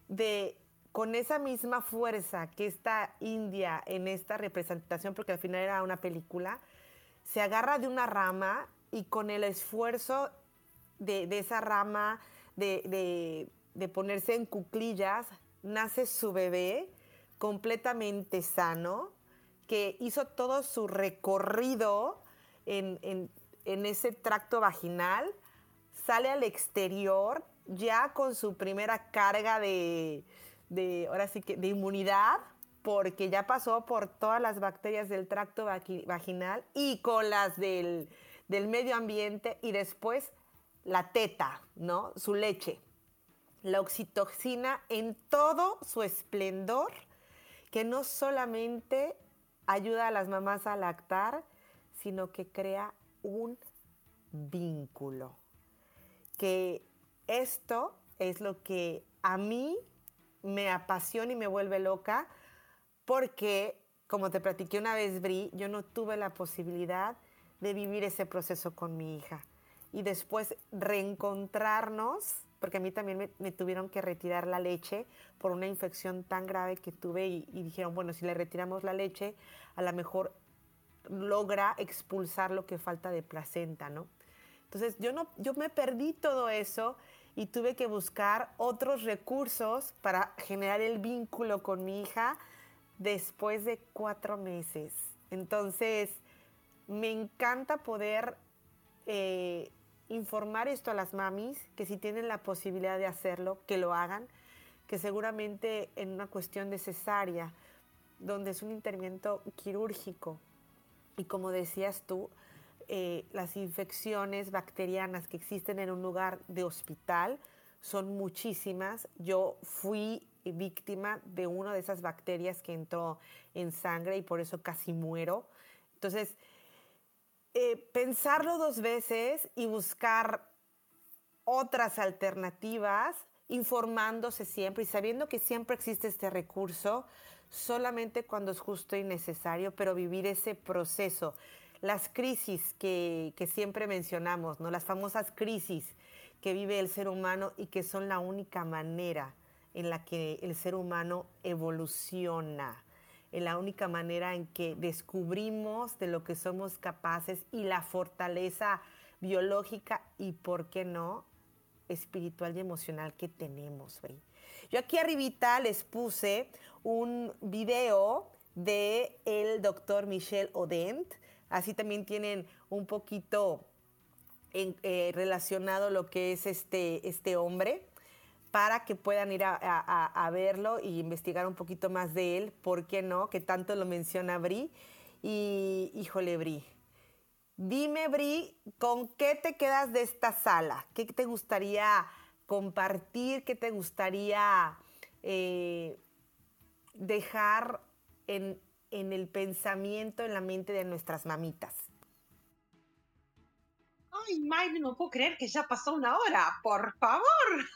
De con esa misma fuerza que está India en esta representación, porque al final era una película, se agarra de una rama y con el esfuerzo de, esa rama, de, ponerse en cuclillas, nace su bebé completamente sano, que hizo todo su recorrido en ese tracto vaginal, sale al exterior ya con su primera carga de, de, ahora sí que, de inmunidad, porque ya pasó por todas las bacterias del tracto vaginal y con las del, del medio ambiente y después la teta, ¿no? Su leche. La oxitoxina en todo su esplendor, que no solamente ayuda a las mamás a lactar, sino que crea un vínculo. Que esto es lo que a mí me apasiona y me vuelve loca porque, como te platiqué una vez, Bri, yo no tuve la posibilidad de vivir ese proceso con mi hija. Y después reencontrarnos, porque a mí también me, tuvieron que retirar la leche por una infección tan grave que tuve y, y dijeron, bueno, si le retiramos la leche, a lo mejor logra expulsar lo que falta de placenta, ¿no? Entonces yo, no, yo me perdí todo eso y tuve que buscar otros recursos para generar el vínculo con mi hija después de cuatro meses. Entonces, me encanta poder eh, informar esto a las mamis, que si tienen la posibilidad de hacerlo, que lo hagan, que seguramente en una cuestión de cesárea, donde es un intervento quirúrgico, y como decías tú, eh, las infecciones bacterianas que existen en un lugar de hospital son muchísimas. Yo fui víctima de una de esas bacterias que entró en sangre y por eso casi muero. Entonces, eh, pensarlo dos veces y buscar otras alternativas, informándose siempre y sabiendo que siempre existe este recurso, solamente cuando es justo y necesario, pero vivir ese proceso las crisis que, siempre mencionamos, ¿no? las famosas crisis que vive el ser humano y que son la única manera en la que el ser humano evoluciona, en la única manera en que descubrimos de lo que somos capaces y la fortaleza biológica y, ¿por qué no?, espiritual y emocional que tenemos. Yo aquí arribita les puse un video de el doctor Michel Odent, Así también tienen un poquito eh, relacionado lo que es este, este hombre para que puedan ir a, verlo y investigar un poquito más de él, ¿por qué no? Que tanto lo menciona Bri. Y híjole, Bri, dime, Bri, ¿con qué te quedas de esta sala? ¿Qué te gustaría compartir? ¿Qué te gustaría eh, dejar en, en el pensamiento, en la mente de nuestras mamitas. Ay, Mayre, no puedo creer que ya pasó una hora, por favor.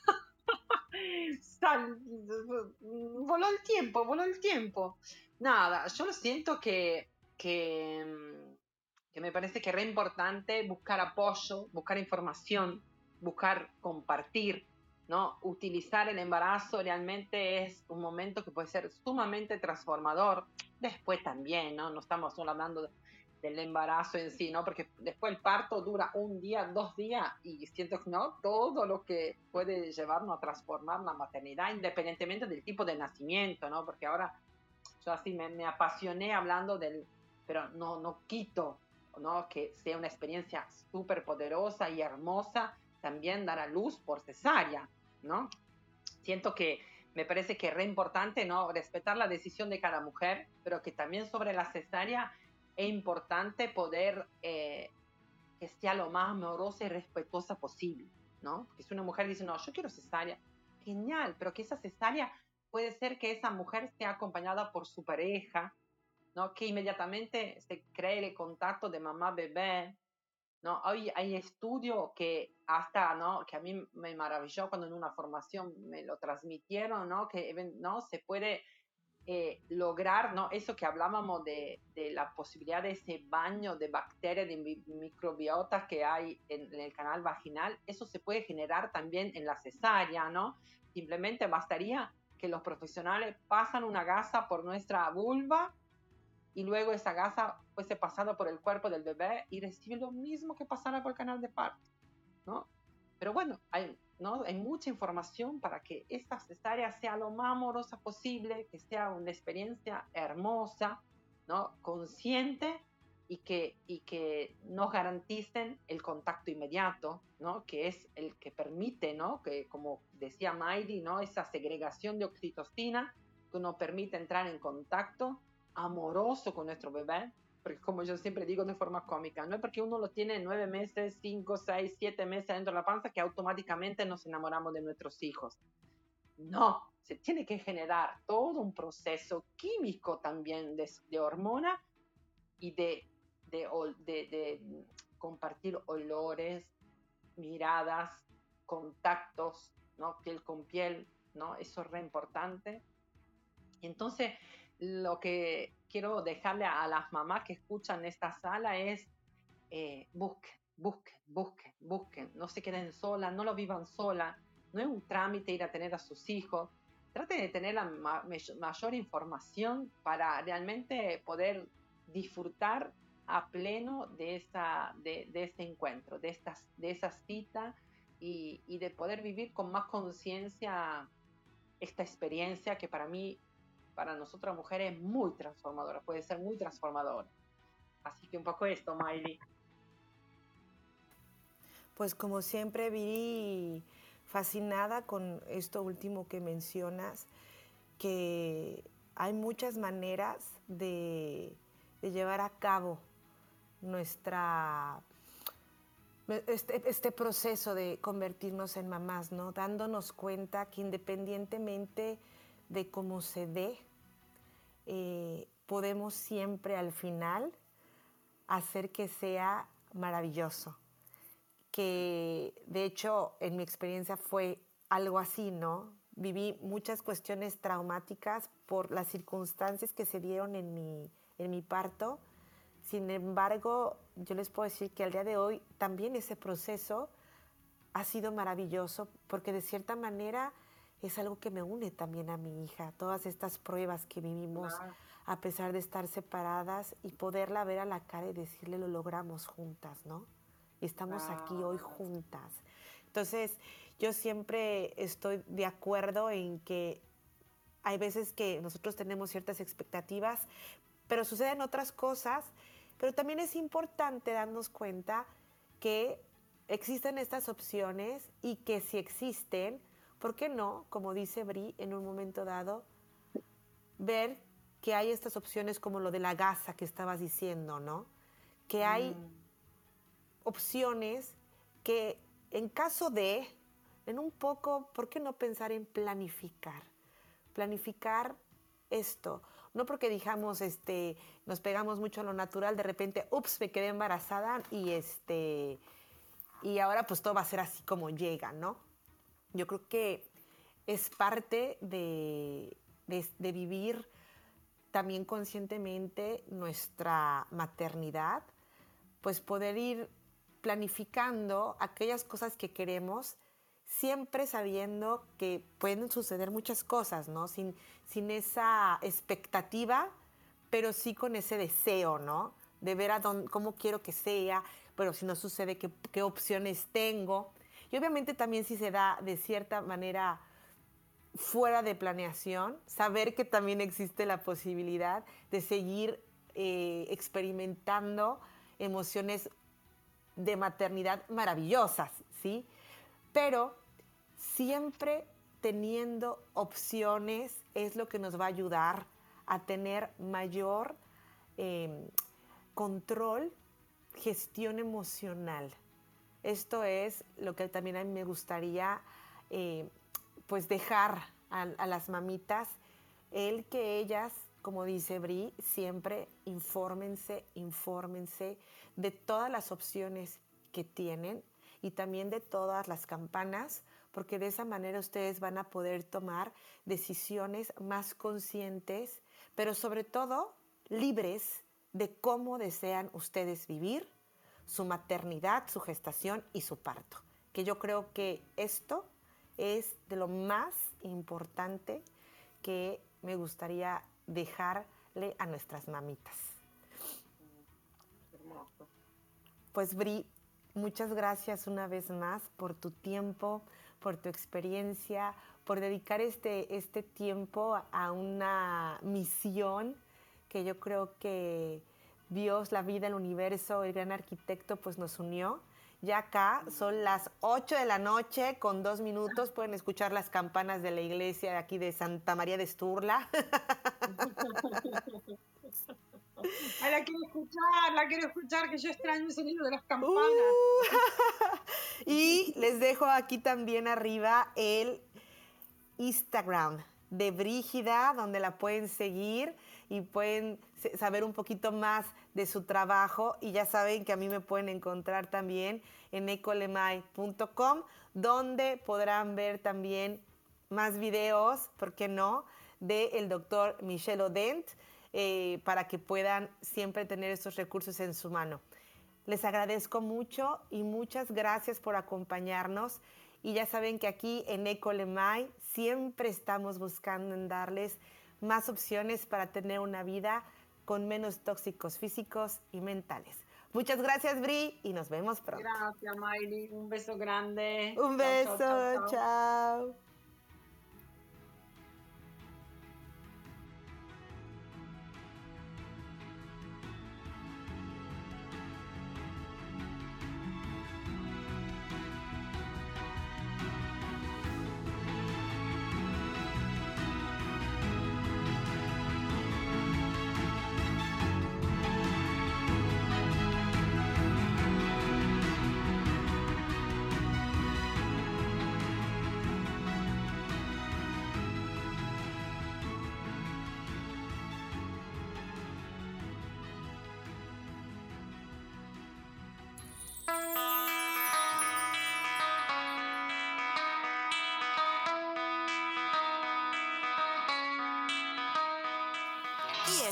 [LAUGHS] voló el tiempo, voló el tiempo. Nada, yo lo siento que, que, que me parece que es re importante buscar apoyo, buscar información, buscar compartir, ¿no? Utilizar el embarazo realmente es un momento que puede ser sumamente transformador. Después también, ¿no? No estamos solo hablando del embarazo en sí, ¿no? Porque después el parto dura un día, dos días y siento que, ¿no? Todo lo que puede llevarnos a transformar la maternidad, independientemente del tipo de nacimiento, ¿no? Porque ahora yo así me, me apasioné hablando del, pero no, no quito, ¿no? Que sea una experiencia súper poderosa y hermosa también dar a luz por cesárea, ¿no? Siento que me parece que es re importante, ¿no? Respetar la decisión de cada mujer, pero que también sobre la cesárea es importante poder eh, que sea lo más amorosa y respetuosa posible, ¿no? Porque si una mujer dice, no, yo quiero cesárea, genial, pero que esa cesárea puede ser que esa mujer esté acompañada por su pareja, ¿no? Que inmediatamente se cree el contacto de mamá-bebé, ¿no? Hoy hay estudios que hasta, ¿no? Que a mí me maravilló cuando en una formación me lo transmitieron, ¿no? Que ¿no? se puede eh, lograr, ¿no? Eso que hablábamos de, de, la posibilidad de ese baño de bacterias, de microbiota que hay en, en, el canal vaginal, eso se puede generar también en la cesárea, ¿no? Simplemente bastaría que los profesionales pasan una gasa por nuestra vulva y luego esa gasa fuese pasada por el cuerpo del bebé y recibe lo mismo que pasara por el canal de parto, ¿no? Pero bueno, hay, ¿no? hay mucha información para que esta cesárea sea lo más amorosa posible, que sea una experiencia hermosa, ¿no? Consciente y que, y que nos garanticen el contacto inmediato, ¿no? Que es el que permite, ¿no? Que como decía Maidi, ¿no? Esa segregación de oxitocina que nos permite entrar en contacto amoroso con nuestro bebé, porque como yo siempre digo de forma cómica, no es porque uno lo tiene nueve meses, cinco, seis, siete meses dentro de la panza que automáticamente nos enamoramos de nuestros hijos. No, se tiene que generar todo un proceso químico también de, de hormona y de, de, de, compartir olores, miradas, contactos, ¿no? piel con piel, ¿no? Eso es re importante. Entonces, lo que quiero dejarle a las mamás que escuchan esta sala es eh, busquen, busquen, busquen, busquen, no se queden solas, no lo vivan solas, no es un trámite ir a tener a sus hijos, traten de tener la ma mayor información para realmente poder disfrutar a pleno de, esa, de, de este encuentro, de, estas, de esa cita y, y de poder vivir con más conciencia esta experiencia que para mí para nosotras mujeres es muy transformadora, puede ser muy transformadora. Así que un poco esto, Miley. Pues como siempre, vi fascinada con esto último que mencionas, que hay muchas maneras de, de llevar a cabo nuestra este, este, proceso de convertirnos en mamás, ¿no? Dándonos cuenta que independientemente de cómo se dé, eh, podemos siempre al final hacer que sea maravilloso. Que de hecho en mi experiencia fue algo así, ¿no? Viví muchas cuestiones traumáticas por las circunstancias que se dieron en mi, en mi parto. Sin embargo, yo les puedo decir que al día de hoy también ese proceso ha sido maravilloso porque de cierta manera es algo que me une también a mi hija, todas estas pruebas que vivimos a pesar de estar separadas y poderla ver a la cara y decirle lo logramos juntas, ¿no? Y estamos aquí hoy juntas. Entonces, yo siempre estoy de acuerdo en que hay veces que nosotros tenemos ciertas expectativas, pero suceden otras cosas, pero también es importante darnos cuenta que existen estas opciones y que si existen, ¿por qué no, como dice Bri, en un momento dado, ver que hay estas opciones como lo de la gasa que estabas diciendo, ¿no? Que hay mm. opciones que en caso de, en un poco, ¿por qué no pensar en planificar? Planificar esto. No porque dijamos, este, nos pegamos mucho a lo natural, de repente, ups, me quedé embarazada y este, y ahora pues todo va a ser así como llega, ¿no? Yo creo que es parte de, vivir también conscientemente nuestra maternidad, pues poder ir planificando aquellas cosas que queremos siempre sabiendo que pueden suceder muchas cosas, ¿no? Sin, sin esa expectativa, pero sí con ese deseo, ¿no? De ver a dónde, cómo quiero que sea, pero si no sucede, qué, qué opciones tengo. Y obviamente también si se da de cierta manera fuera de planeación, saber que también existe la posibilidad de seguir eh, experimentando emociones de maternidad maravillosas, ¿sí? Pero siempre teniendo opciones es lo que nos va a ayudar a tener mayor em, control, gestión emocional. Esto es lo que también a mí me gustaría eh, pues dejar a, a, las mamitas, el que ellas, como dice Bri, siempre infórmense, infórmense de todas las opciones que tienen y también de todas las campanas, porque de esa manera ustedes van a poder tomar decisiones más conscientes, pero sobre todo libres de cómo desean ustedes vivir su maternidad, su gestación y su parto. Que yo creo que esto es de lo más importante que me gustaría dejarle a nuestras mamitas. Pues Bri, muchas gracias una vez más por tu tiempo, por tu experiencia, por dedicar este, este tiempo a una misión que yo creo que Dios, la vida, el universo, el gran arquitecto, pues nos unió. Ya acá son las 8 de la noche con dos minutos. Pueden escuchar las campanas de la iglesia de aquí de Santa María de Esturla. [LAUGHS] La quiero escuchar, la quiero escuchar, que yo extraño el sonido de las campanas. Uh. [LAUGHS] y les dejo aquí también arriba el Instagram de Brígida, donde la pueden seguir y pueden saber un poquito más de su trabajo. Y ya saben que a mí me pueden encontrar también en ecolemay.com, donde podrán ver también más videos, ¿por qué no?, del doctor Michel Odent, eh, para que puedan siempre tener estos recursos en su mano. Les agradezco mucho y muchas gracias por acompañarnos. Y ya saben que aquí en Ecolemay siempre estamos buscando en darles más opciones para tener una vida con menos tóxicos físicos y mentales. Muchas gracias, Bri, y nos vemos pronto. Gracias, Miley. Un beso grande. Un beso, chao. chao, chao. Y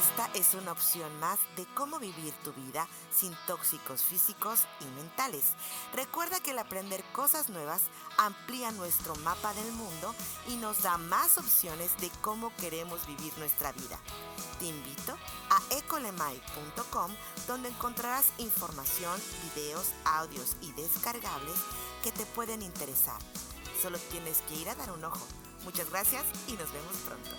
esta es una opción más de cómo vivir tu vida sin tóxicos físicos y mentales. Recuerda que el aprender cosas nuevas amplía nuestro mapa del mundo y nos da más opciones de cómo queremos vivir nuestra vida. Te invito a ecolemai.com donde encontrarás información, videos, audios y descargables que te pueden interesar. Solo tienes que ir a dar un ojo. Muchas gracias y nos vemos pronto.